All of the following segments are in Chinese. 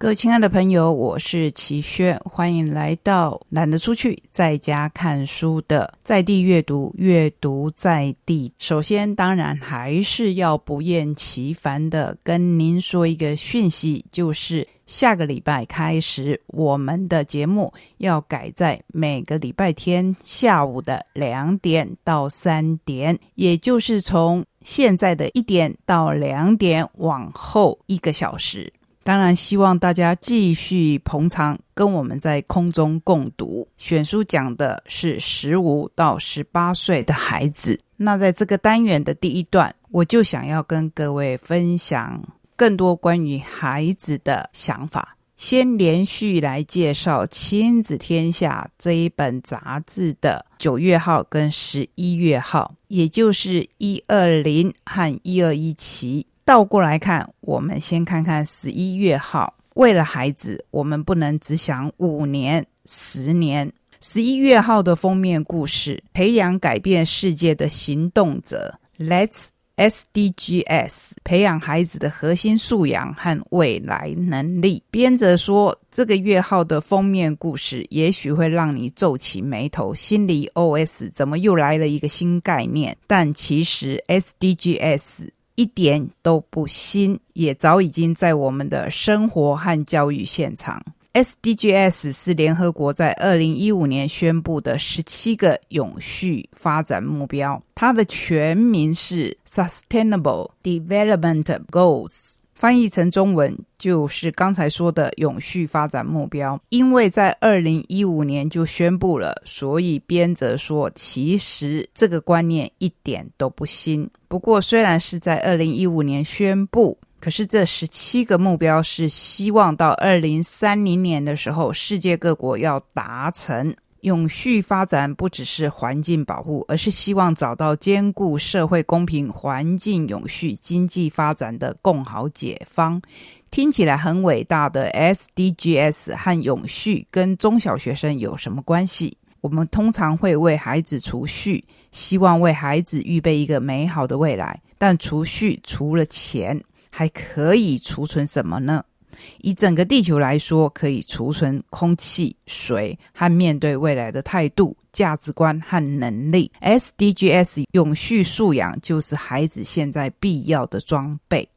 各位亲爱的朋友，我是齐轩，欢迎来到懒得出去，在家看书的在地阅读，阅读在地。首先，当然还是要不厌其烦的跟您说一个讯息，就是下个礼拜开始，我们的节目要改在每个礼拜天下午的两点到三点，也就是从现在的一点到两点往后一个小时。当然，希望大家继续捧场，跟我们在空中共读。选书讲的是十五到十八岁的孩子。那在这个单元的第一段，我就想要跟各位分享更多关于孩子的想法。先连续来介绍《亲子天下》这一本杂志的九月号跟十一月号，也就是一二零和一二一期。倒过来看，我们先看看十一月号。为了孩子，我们不能只想五年、十年。十一月号的封面故事：培养改变世界的行动者。Let's SDGs，培养孩子的核心素养和未来能力。编者说，这个月号的封面故事也许会让你皱起眉头，心里 OS：怎么又来了一个新概念？但其实 SDGs。一点都不新，也早已经在我们的生活和教育现场。SDGs 是联合国在二零一五年宣布的十七个永续发展目标，它的全名是 Sustainable Development Goals。翻译成中文就是刚才说的永续发展目标，因为在二零一五年就宣布了，所以编者说，其实这个观念一点都不新。不过，虽然是在二零一五年宣布，可是这十七个目标是希望到二零三零年的时候，世界各国要达成。永续发展不只是环境保护，而是希望找到兼顾社会公平、环境永续、经济发展的共好解方。听起来很伟大的 SDGs 和永续跟中小学生有什么关系？我们通常会为孩子储蓄，希望为孩子预备一个美好的未来。但储蓄除了钱，还可以储存什么呢？以整个地球来说，可以储存空气、水和面对未来的态度、价值观和能力。SDGs 永续素养就是孩子现在必要的装备。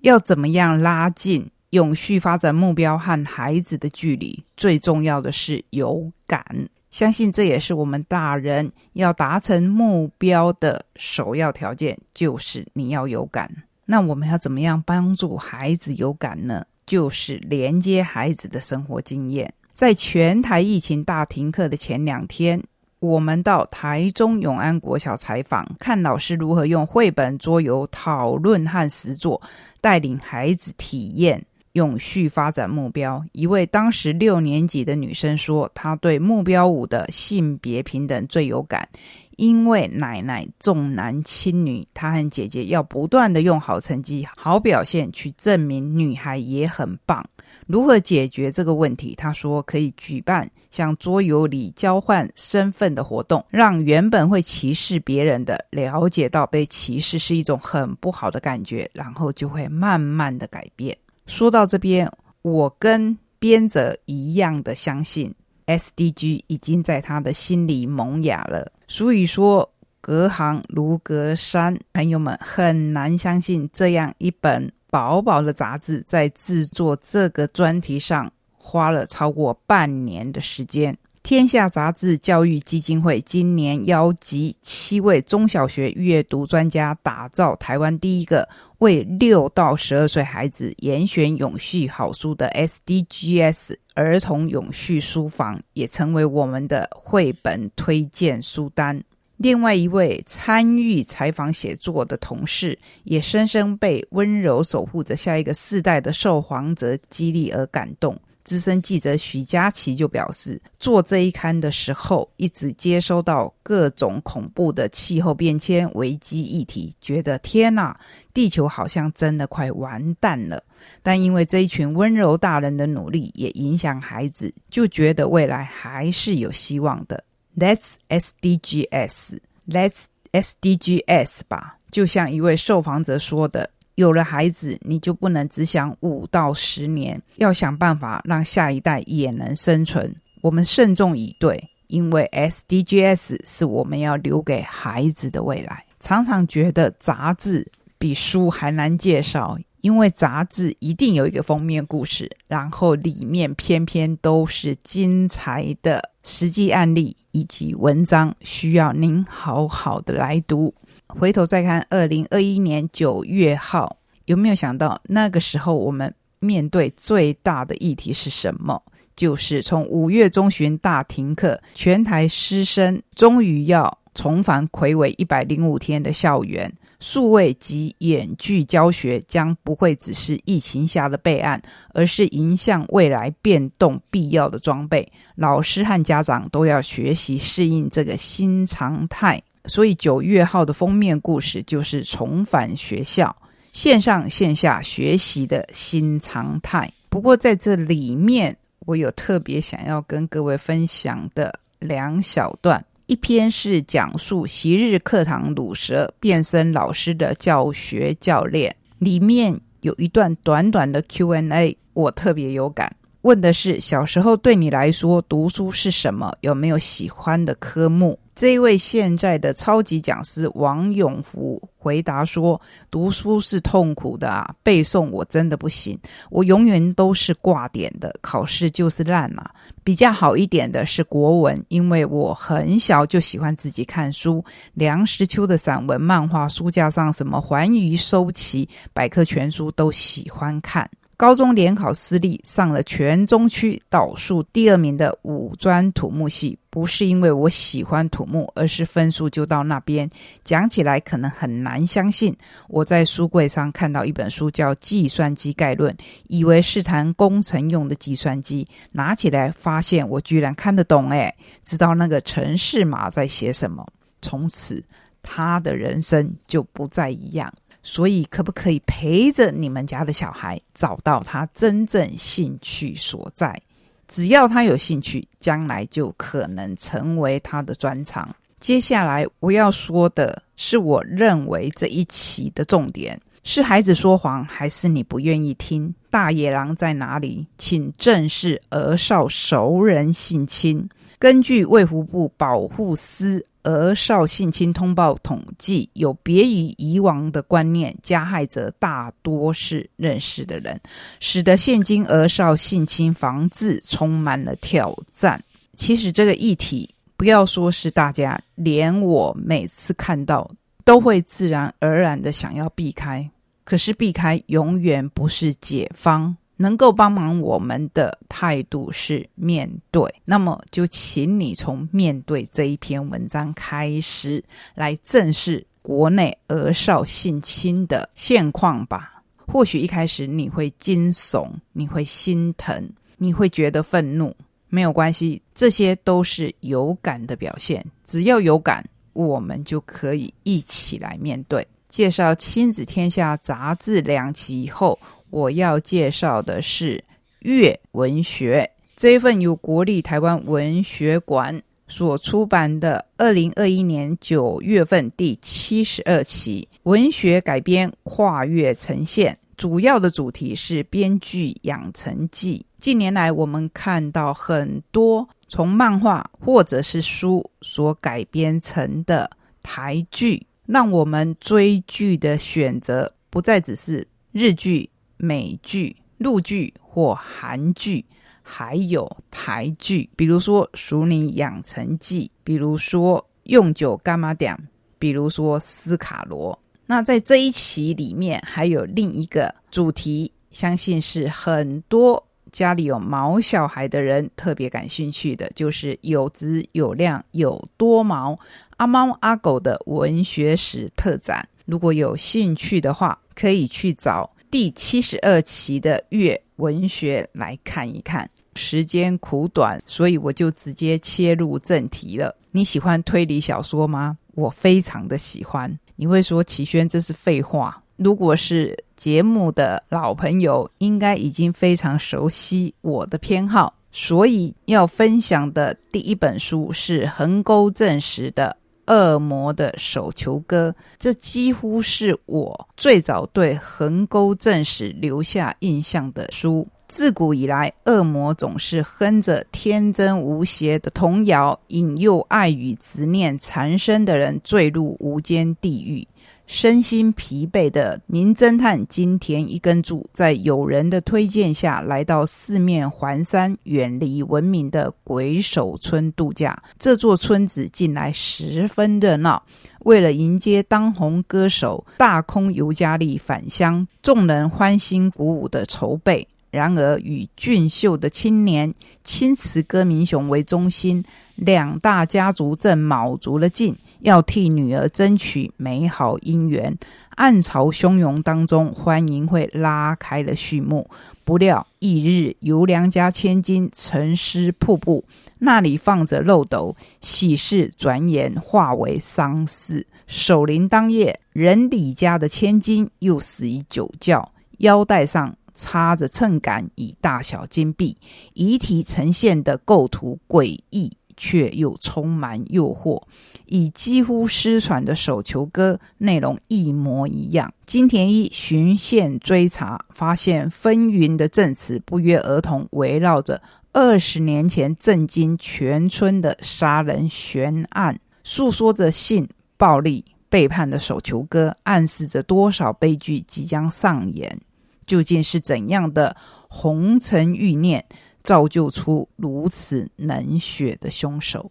要怎么样拉近永续发展目标和孩子的距离？最重要的是有感。相信这也是我们大人要达成目标的首要条件，就是你要有感。那我们要怎么样帮助孩子有感呢？就是连接孩子的生活经验。在全台疫情大停课的前两天，我们到台中永安国小采访，看老师如何用绘本、桌游讨论和实作，带领孩子体验永续发展目标。一位当时六年级的女生说：“她对目标五的性别平等最有感。”因为奶奶重男轻女，她和姐姐要不断的用好成绩、好表现去证明女孩也很棒。如何解决这个问题？她说可以举办像桌游里交换身份的活动，让原本会歧视别人的了解到被歧视是一种很不好的感觉，然后就会慢慢的改变。说到这边，我跟编者一样的相信。SDG 已经在他的心里萌芽了，所以说隔行如隔山，朋友们很难相信这样一本薄薄的杂志，在制作这个专题上花了超过半年的时间。天下杂志教育基金会今年邀集七位中小学阅读专家，打造台湾第一个为六到十二岁孩子严选永续好书的 SDGs 儿童永续书房，也成为我们的绘本推荐书单。另外一位参与采访写作的同事，也深深被温柔守护着下一个世代的受访者激励而感动。资深记者许佳琪就表示，做这一刊的时候，一直接收到各种恐怖的气候变迁危机议题，觉得天哪，地球好像真的快完蛋了。但因为这一群温柔大人的努力，也影响孩子，就觉得未来还是有希望的。Let's SDGs，Let's SDGs 吧。就像一位受访者说的。有了孩子，你就不能只想五到十年，要想办法让下一代也能生存。我们慎重以对，因为 SDGs 是我们要留给孩子的未来。常常觉得杂志比书还难介绍，因为杂志一定有一个封面故事，然后里面偏偏都是精彩的实际案例以及文章，需要您好好的来读。回头再看二零二一年九月号，有没有想到那个时候我们面对最大的议题是什么？就是从五月中旬大停课，全台师生终于要重返魁违一百零五天的校园，数位及远距教学将不会只是疫情下的备案，而是迎向未来变动必要的装备。老师和家长都要学习适应这个新常态。所以九月号的封面故事就是重返学校，线上线下学习的新常态。不过在这里面，我有特别想要跟各位分享的两小段，一篇是讲述昔日课堂卤蛇变身老师的教学教练，里面有一段短短的 Q&A，我特别有感。问的是小时候对你来说读书是什么？有没有喜欢的科目？这一位现在的超级讲师王永福回答说：“读书是痛苦的啊，背诵我真的不行，我永远都是挂点的，考试就是烂嘛。比较好一点的是国文，因为我很小就喜欢自己看书，梁实秋的散文、漫画，书架上什么环宇收齐百科全书都喜欢看。”高中联考失利，上了全中区倒数第二名的五专土木系，不是因为我喜欢土木，而是分数就到那边。讲起来可能很难相信，我在书柜上看到一本书叫《计算机概论》，以为是谈工程用的计算机，拿起来发现我居然看得懂，诶，知道那个程式码在写什么。从此，他的人生就不再一样。所以，可不可以陪着你们家的小孩找到他真正兴趣所在？只要他有兴趣，将来就可能成为他的专长。接下来我要说的是，我认为这一期的重点是孩子说谎，还是你不愿意听？大野狼在哪里？请正视儿少熟人性侵。根据卫福部保护司。儿少性侵通报统计有别于以往的观念，加害者大多是认识的人，使得现今儿少性侵防治充满了挑战。其实这个议题，不要说是大家，连我每次看到都会自然而然的想要避开。可是避开永远不是解方。能够帮忙我们的态度是面对，那么就请你从面对这一篇文章开始，来正视国内儿少性侵的现况吧。或许一开始你会惊悚，你会心疼，你会觉得愤怒，没有关系，这些都是有感的表现。只要有感，我们就可以一起来面对。介绍《亲子天下》杂志两期以后。我要介绍的是《月文学》这一份由国立台湾文学馆所出版的二零二一年九月份第七十二期文学改编跨越呈现，主要的主题是编剧养成记。近年来，我们看到很多从漫画或者是书所改编成的台剧，让我们追剧的选择不再只是日剧。美剧、陆剧或韩剧，还有台剧，比如说《熟女养成记》，比如说《用酒干嘛点》，比如说《斯卡罗》。那在这一期里面，还有另一个主题，相信是很多家里有毛小孩的人特别感兴趣的，就是有质有量有多毛阿猫阿狗的文学史特展。如果有兴趣的话，可以去找。第七十二期的月文学来看一看，时间苦短，所以我就直接切入正题了。你喜欢推理小说吗？我非常的喜欢。你会说齐轩这是废话？如果是节目的老朋友，应该已经非常熟悉我的偏好。所以要分享的第一本书是横沟正史的《恶魔的手球歌，这几乎是我最早对横沟正史留下印象的书。自古以来，恶魔总是哼着天真无邪的童谣，引诱爱与执念缠身的人坠入无间地狱。身心疲惫的名侦探金田一根柱，在友人的推荐下来到四面环山、远离文明的鬼手村度假。这座村子近来十分热闹，为了迎接当红歌手大空尤加利返乡，众人欢欣鼓舞的筹备。然而，以俊秀的青年青瓷歌明雄为中心，两大家族正卯足了劲，要替女儿争取美好姻缘。暗潮汹涌当中，欢迎会拉开了序幕。不料，翌日由良家千金沉尸瀑布，那里放着漏斗，喜事转眼化为丧事。守灵当夜，人李家的千金又死于酒窖，腰带上。插着秤杆与大小金币，遗体呈现的构图诡异，却又充满诱惑，与几乎失传的手球歌内容一模一样。金田一循线追查，发现纷纭的证词不约而同围绕着二十年前震惊全村的杀人悬案，诉说着性暴力背叛的手球歌，暗示着多少悲剧即将上演。究竟是怎样的红尘欲念，造就出如此冷血的凶手？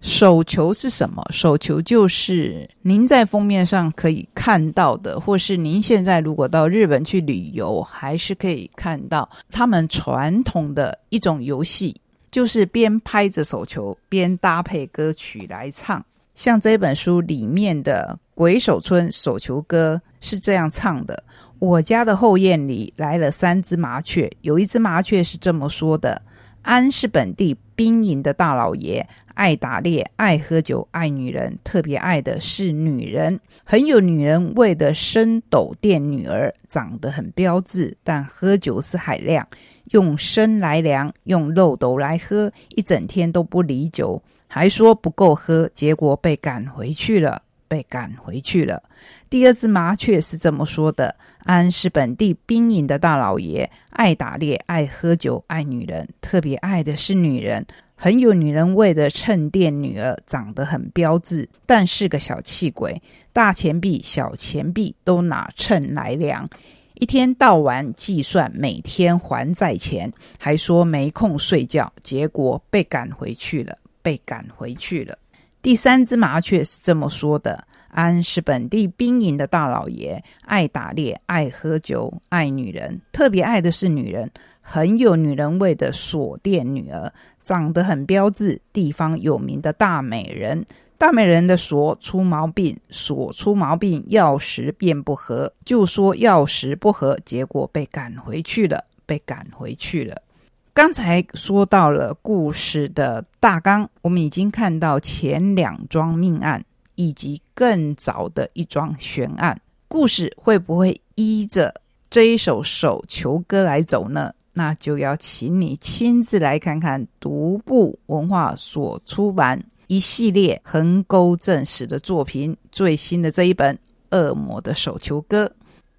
手球是什么？手球就是您在封面上可以看到的，或是您现在如果到日本去旅游，还是可以看到他们传统的一种游戏，就是边拍着手球边搭配歌曲来唱。像这本书里面的《鬼手村手球歌》是这样唱的。我家的后院里来了三只麻雀，有一只麻雀是这么说的：“安是本地兵营的大老爷，爱打猎，爱喝酒，爱女人，特别爱的是女人，很有女人味的生斗店女儿，长得很标致，但喝酒是海量，用生来量，用漏斗来喝，一整天都不离酒，还说不够喝，结果被赶回去了，被赶回去了。”第二只麻雀是这么说的：“安是本地兵营的大老爷，爱打猎，爱喝酒，爱女人，特别爱的是女人，很有女人味的秤店女儿，长得很标致，但是个小气鬼，大钱币、小钱币都拿秤来量，一天到晚计算每天还债钱，还说没空睡觉，结果被赶回去了，被赶回去了。”第三只麻雀是这么说的。安是本地兵营的大老爷，爱打猎，爱喝酒，爱女人，特别爱的是女人，很有女人味的锁店女儿，长得很标致，地方有名的大美人。大美人的锁出毛病，锁出毛病，钥匙便不合，就说钥匙不合，结果被赶回去了，被赶回去了。刚才说到了故事的大纲，我们已经看到前两桩命案。以及更早的一桩悬案，故事会不会依着这一首手球歌来走呢？那就要请你亲自来看看独步文化所出版一系列横沟正史的作品，最新的这一本《恶魔的手球歌》。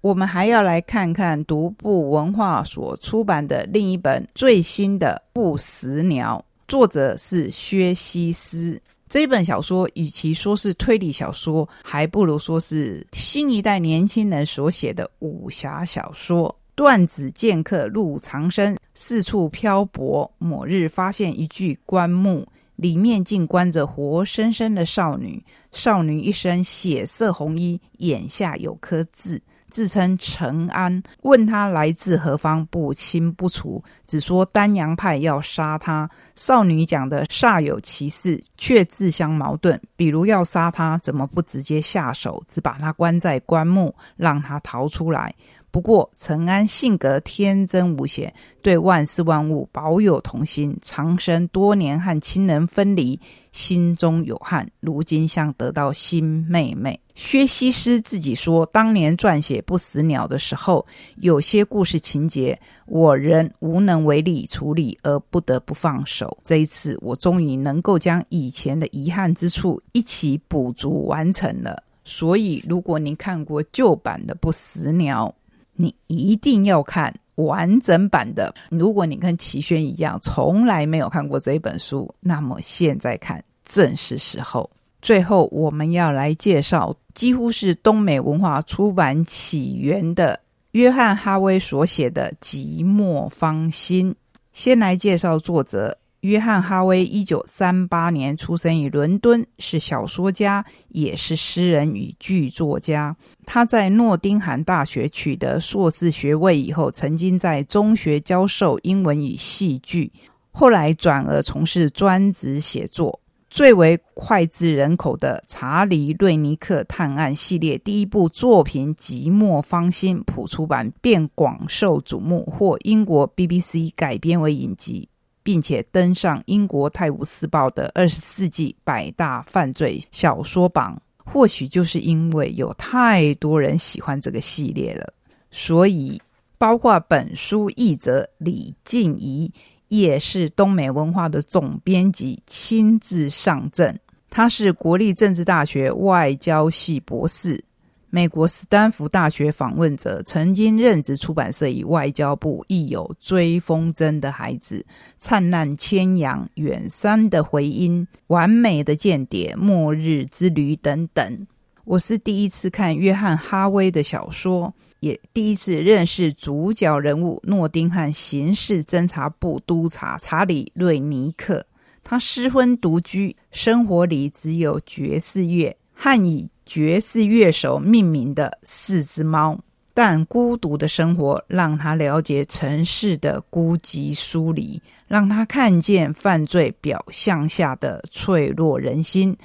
我们还要来看看独步文化所出版的另一本最新的《不死鸟》，作者是薛西斯。这本小说与其说是推理小说，还不如说是新一代年轻人所写的武侠小说。段子剑客入长生，四处漂泊。某日发现一具棺木，里面竟关着活生生的少女。少女一身血色红衣，眼下有颗痣。自称陈安，问他来自何方，不清不楚，只说丹阳派要杀他。少女讲的煞有其事，却自相矛盾。比如要杀他，怎么不直接下手，只把他关在棺木，让他逃出来？不过陈安性格天真无邪，对万事万物保有童心。长生多年和亲人分离，心中有憾。如今像得到新妹妹。薛西斯自己说，当年撰写《不死鸟》的时候，有些故事情节我仍无能为力处理，而不得不放手。这一次，我终于能够将以前的遗憾之处一起补足完成了。所以，如果您看过旧版的《不死鸟》，你一定要看完整版的。如果你跟齐轩一样，从来没有看过这一本书，那么现在看正是时候。最后，我们要来介绍几乎是东美文化出版起源的约翰·哈威所写的《寂寞芳心》。先来介绍作者约翰·哈威，一九三八年出生于伦敦，是小说家，也是诗人与剧作家。他在诺丁汉大学取得硕士学位以后，曾经在中学教授英文与戏剧，后来转而从事专职写作。最为脍炙人口的查理·瑞尼克探案系列第一部作品《寂寞芳心》普出版便广受瞩目，获英国 BBC 改编为影集，并且登上英国《泰晤士报》的二十世纪百大犯罪小说榜。或许就是因为有太多人喜欢这个系列了，所以包括本书译者李静怡。也是东美文化的总编辑亲自上阵。他是国立政治大学外交系博士，美国斯坦福大学访问者，曾经任职出版社与外交部，亦有《追风筝的孩子》《灿烂千阳》《远山的回音》《完美的间谍》《末日之旅》等等。我是第一次看约翰·哈威的小说。也第一次认识主角人物诺丁汉刑事侦查部督察查理·瑞尼克。他失婚独居，生活里只有爵士乐和以爵士乐手命名的四只猫。但孤独的生活让他了解城市的孤寂疏离，让他看见犯罪表象下的脆弱人心。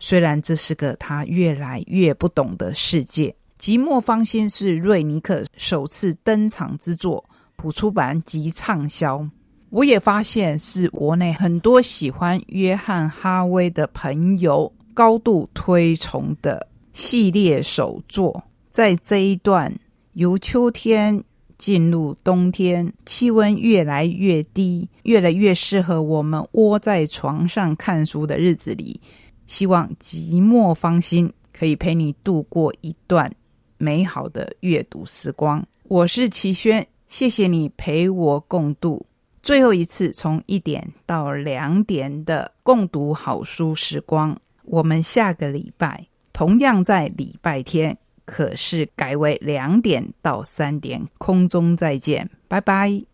虽然这是个他越来越不懂的世界。《寂寞芳心》是瑞尼克首次登场之作，普出版及畅销。我也发现是国内很多喜欢约翰·哈威的朋友高度推崇的系列首作。在这一段由秋天进入冬天，气温越来越低，越来越适合我们窝在床上看书的日子里，希望《寂寞芳心》可以陪你度过一段。美好的阅读时光，我是齐轩，谢谢你陪我共度最后一次从一点到两点的共读好书时光。我们下个礼拜同样在礼拜天，可是改为两点到三点空中再见，拜拜。